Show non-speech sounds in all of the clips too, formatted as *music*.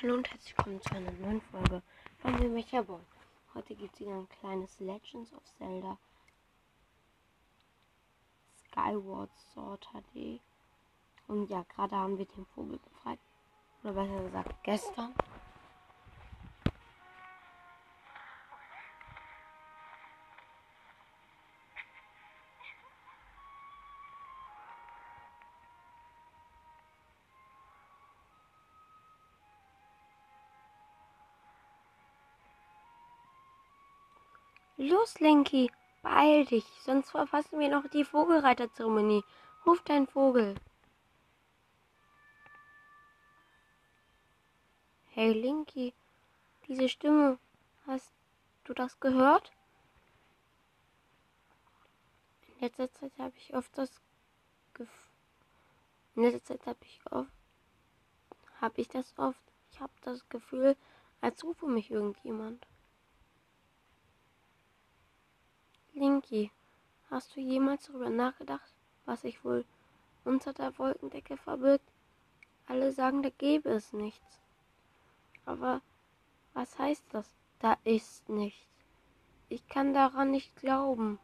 Hallo und herzlich willkommen zu einer neuen Folge von mir Mecha Boy. Heute gibt es wieder ein kleines Legends of Zelda Skyward Sword HD. Und ja, gerade haben wir den Vogel befreit. Oder besser gesagt, gestern. Los, Lenky, beeil dich, sonst verpassen wir noch die Vogelreiterzeremonie. Ruf deinen Vogel. Hey, Linky, diese Stimme, hast du das gehört? In letzter Zeit habe ich oft das Gefühl, in letzter Zeit habe ich oft, habe ich das oft, ich habe das Gefühl, als rufe mich irgendjemand. Linky, hast du jemals darüber nachgedacht, was sich wohl unter der Wolkendecke verbirgt? Alle sagen, da gäbe es nichts. Aber was heißt das? Da ist nichts. Ich kann daran nicht glauben.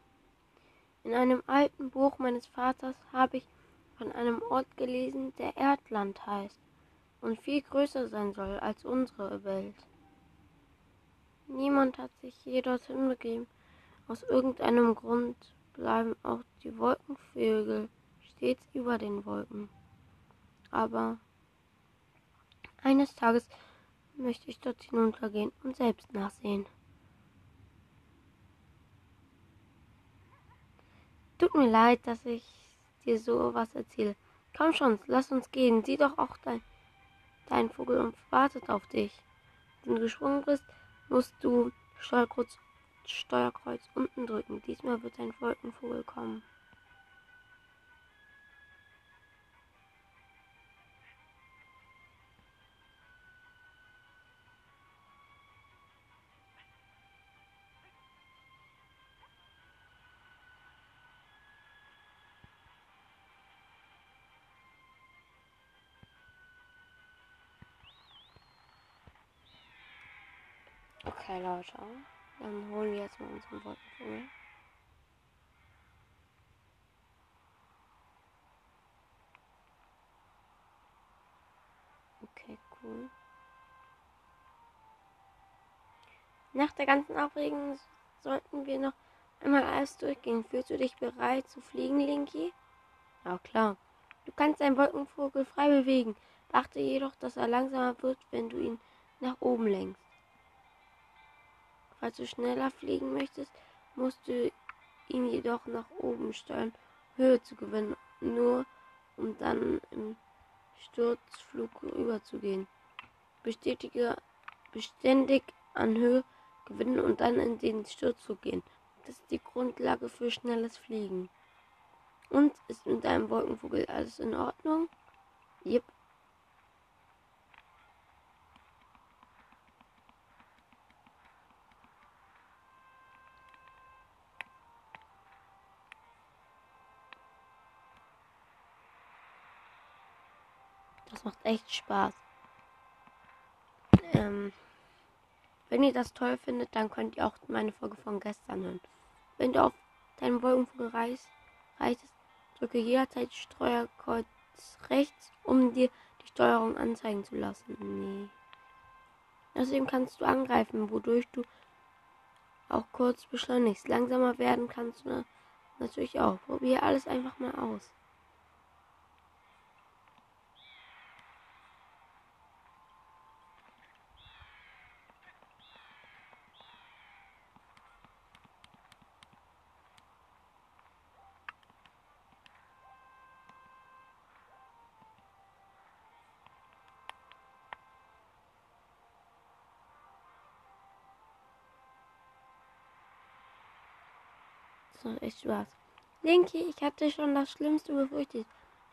In einem alten Buch meines Vaters habe ich von einem Ort gelesen, der Erdland heißt und viel größer sein soll als unsere Welt. Niemand hat sich je dorthin begeben aus irgendeinem Grund bleiben auch die Wolkenvögel stets über den Wolken. Aber eines Tages möchte ich dort hinuntergehen und selbst nachsehen. Tut mir leid, dass ich dir so was erzähle. Komm schon, lass uns gehen. Sieh doch auch dein, dein Vogel und wartet auf dich. Wenn du gesprungen bist, musst du Steuerkreuz Steuerkreuz unten drücken. Diesmal wird ein Wolkenvogel kommen. Okay, Leute. Dann holen wir jetzt mal unseren Wolkenvogel. Okay, cool. Nach der ganzen Aufregung sollten wir noch einmal alles durchgehen. Fühlst du dich bereit zu fliegen, Linky? Ja, klar. Du kannst deinen Wolkenvogel frei bewegen. Beachte jedoch, dass er langsamer wird, wenn du ihn nach oben lenkst. Falls du schneller fliegen möchtest, musst du ihn jedoch nach oben steuern, Höhe zu gewinnen, nur um dann im Sturzflug überzugehen. Bestätige beständig an Höhe gewinnen und dann in den Sturzflug gehen. Das ist die Grundlage für schnelles Fliegen. Und ist mit deinem Wolkenvogel alles in Ordnung? Yep. Das macht echt Spaß. Ähm, wenn ihr das toll findet, dann könnt ihr auch meine Folge von gestern hören. Wenn du auf deinen Wolkenvogel reist, reitest, drücke jederzeit Steuerkreuz rechts, um dir die Steuerung anzeigen zu lassen. Nee. Außerdem kannst du angreifen, wodurch du auch kurz beschleunigst. Langsamer werden kannst du natürlich auch. Probier alles einfach mal aus. Macht echt Spaß. Linky, ich hatte schon das Schlimmste befürchtet.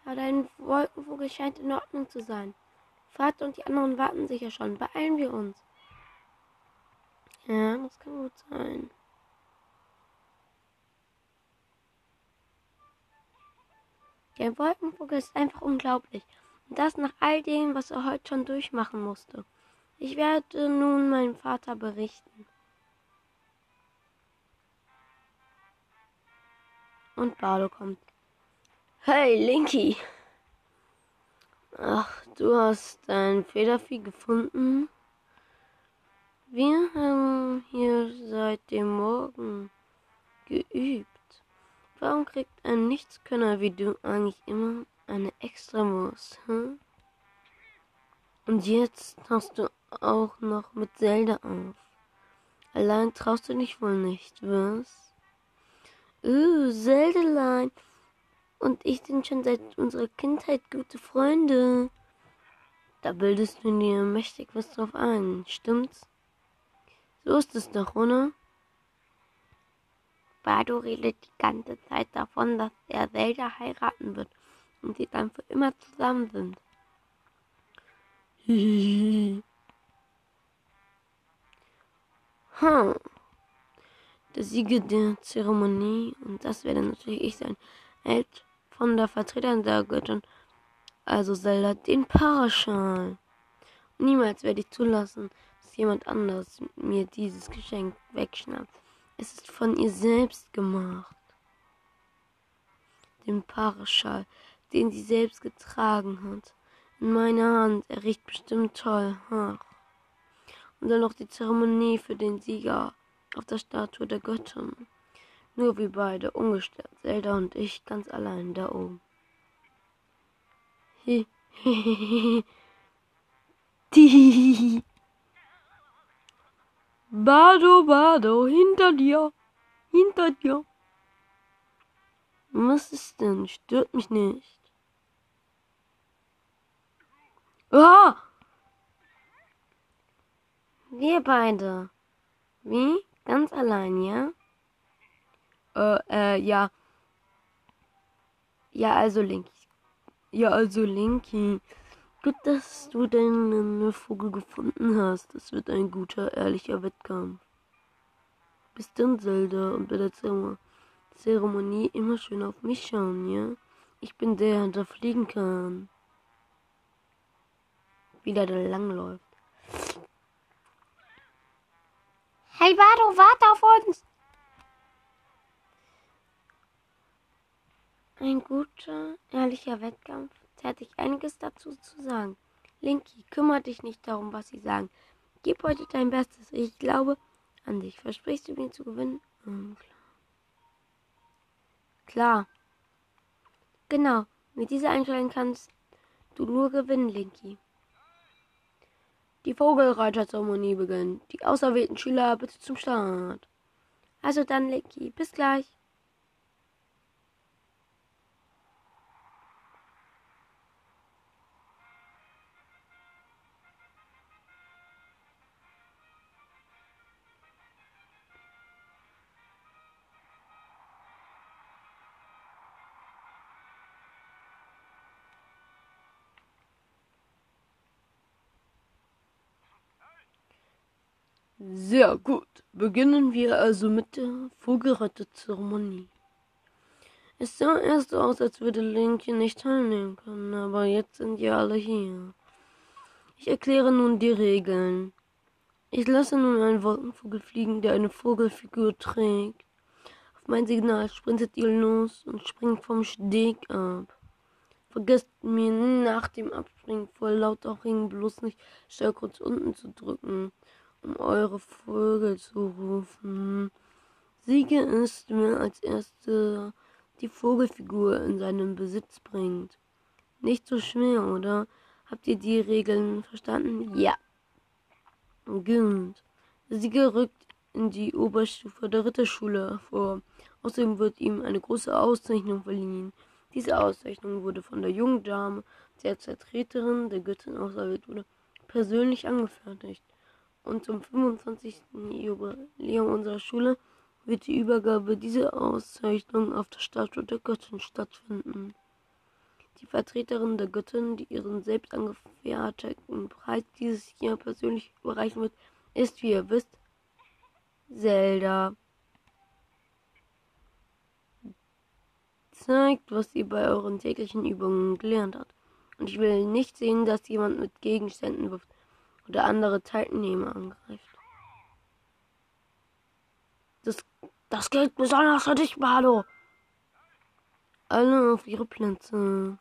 Aber dein Wolkenvogel scheint in Ordnung zu sein. Vater und die anderen warten sicher schon. Beeilen wir uns. Ja, das kann gut sein. Der Wolkenvogel ist einfach unglaublich. Und das nach all dem, was er heute schon durchmachen musste. Ich werde nun meinem Vater berichten. Und Bardo kommt. Hey, Linky! Ach, du hast dein Federvieh gefunden? Wir haben hier seit dem Morgen geübt. Warum kriegt ein Nichtskönner wie du eigentlich immer eine Extrawurst? Hm? Und jetzt tauchst du auch noch mit Zelda auf. Allein traust du dich wohl nicht, was? Uh, Zeldelein und ich sind schon seit unserer Kindheit gute Freunde. Da bildest du dir mächtig was drauf ein, stimmt's? So ist es doch, oder? Bardo redet die ganze Zeit davon, dass er Zelda heiraten wird und sie dann für immer zusammen sind. *laughs* Hm. Der Sieger der Zeremonie, und das werde natürlich ich sein, hält von der Vertreterin der Göttin, also Zelda, den Paraschal. Niemals werde ich zulassen, dass jemand anderes mir dieses Geschenk wegschnappt. Es ist von ihr selbst gemacht. Den Paraschal, den sie selbst getragen hat. In meiner Hand, er riecht bestimmt toll. Ach. Und dann noch die Zeremonie für den Sieger auf der Statue der Göttin. Nur wir beide, ungestört, Zelda und ich, ganz allein da oben. *laughs* Bado, Bado, hinter dir. Hinter dir. Was ist denn? Stört mich nicht. Ah! Wir beide. Wie? Ganz allein, ja? Äh, äh, ja. Ja, also Linky. Ja, also Linky. Gut, dass du deinen Vogel gefunden hast. Das wird ein guter, ehrlicher Wettkampf. Bis dann, Zelda, und bei der Zeremonie immer schön auf mich schauen, ja? Ich bin der, der fliegen kann. Wieder der langläuft. Hey, Vado, warte auf uns! Ein guter, ehrlicher Wettkampf. Da hätte ich einiges dazu zu sagen. Linky, kümmere dich nicht darum, was sie sagen. Gib heute dein Bestes. Ich glaube an dich. Versprichst du mir zu gewinnen? Hm, klar. Klar. Genau. Mit dieser Einstellung kannst du nur gewinnen, Linky. Die Vogelreiterzeremonie beginnt. Die auserwählten Schüler bitte zum Start. Also dann, Linky. Bis gleich. Sehr gut. Beginnen wir also mit der Vogelreiterzeremonie. Es sah erst so aus, als würde Link hier nicht teilnehmen können, aber jetzt sind ja alle hier. Ich erkläre nun die Regeln. Ich lasse nun einen Wolkenvogel fliegen, der eine Vogelfigur trägt. Auf mein Signal sprintet ihr los und springt vom Steg ab. Vergesst mir nach dem Abspringen vor lauter Ringen bloß nicht kurz unten zu drücken um eure Vögel zu rufen. Siege ist, wer als erster die Vogelfigur in seinen Besitz bringt. Nicht so schwer, oder? Habt ihr die Regeln verstanden? Ja. Der Sieger rückt in die Oberstufe der Ritterschule hervor. Außerdem wird ihm eine große Auszeichnung verliehen. Diese Auszeichnung wurde von der jungen Dame, die als Vertreterin der Göttin auserwählt wurde, persönlich angefertigt und zum 25. Jubiläum unserer Schule wird die Übergabe dieser Auszeichnung auf der Statue der Göttin stattfinden. Die Vertreterin der Göttin, die ihren selbst angefertigten Preis dieses Jahr persönlich überreichen wird, ist, wie ihr wisst, Zelda. Zeigt, was ihr bei euren täglichen Übungen gelernt habt. Und ich will nicht sehen, dass jemand mit Gegenständen wirft der andere Teilnehmer angreift. Das, das gilt besonders für dich, Bardo. Alle auf ihre Plätze.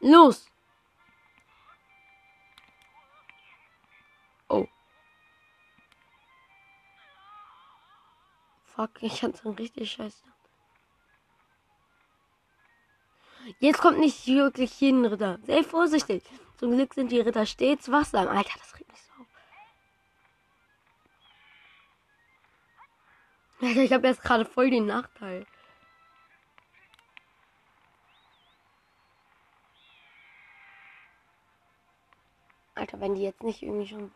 Los! Oh. Fuck, ich hatte einen richtig scheiße. Jetzt kommt nicht wirklich jeden Ritter. Sehr vorsichtig. Zum Glück sind die Ritter stets wachsam. Alter, das regt mich so auf. Alter, ich habe jetzt gerade voll den Nachteil. Alter, wenn die jetzt nicht irgendwie schon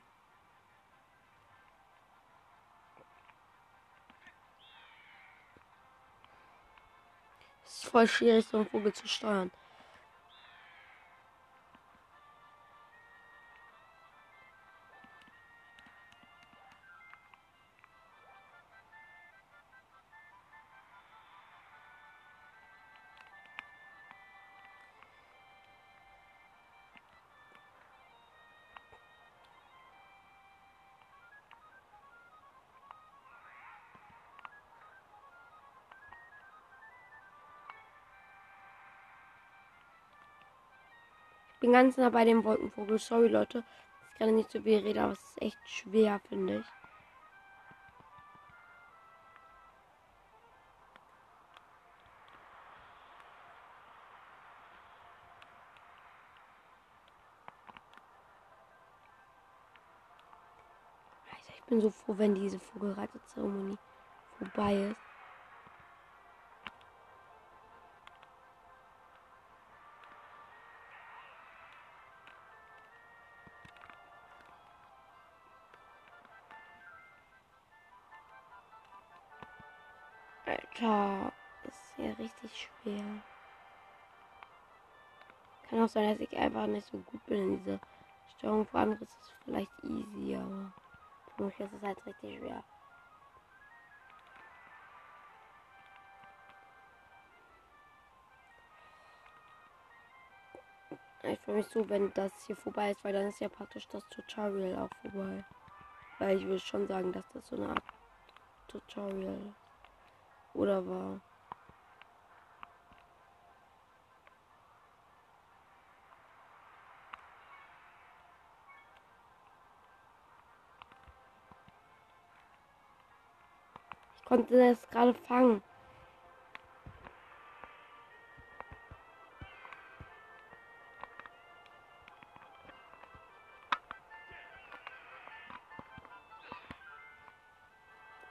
voll schwierig, so einen Vogel zu steuern. Bin ganz nah bei dem Wolkenvogel. Sorry, Leute. Ich kann nicht so viel reden, aber es ist echt schwer, finde ich. ich bin so froh, wenn diese Vogelreiterzeremonie vorbei ist. Auch sein, dass ich einfach nicht so gut bin in dieser Steuerung. Vor andere ist es vielleicht easy, aber für mich ist es halt richtig schwer. Ich freue mich so, wenn das hier vorbei ist, weil dann ist ja praktisch das Tutorial auch vorbei. Weil ich würde schon sagen, dass das so eine Art Tutorial. Oder war. Konnte das gerade fangen.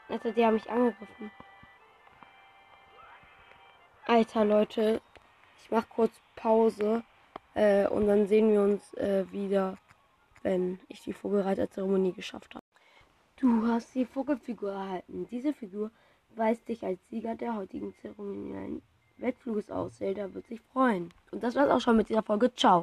Also die haben mich angegriffen. Alter, Leute. Ich mach kurz Pause. Äh, und dann sehen wir uns äh, wieder, wenn ich die Vogelreiterzeremonie geschafft habe. Du hast die Vogelfigur erhalten. Diese Figur weist dich als Sieger der heutigen zeremoniellen Wettfluges aus. Zelda wird sich freuen. Und das war's auch schon mit dieser Folge. Ciao.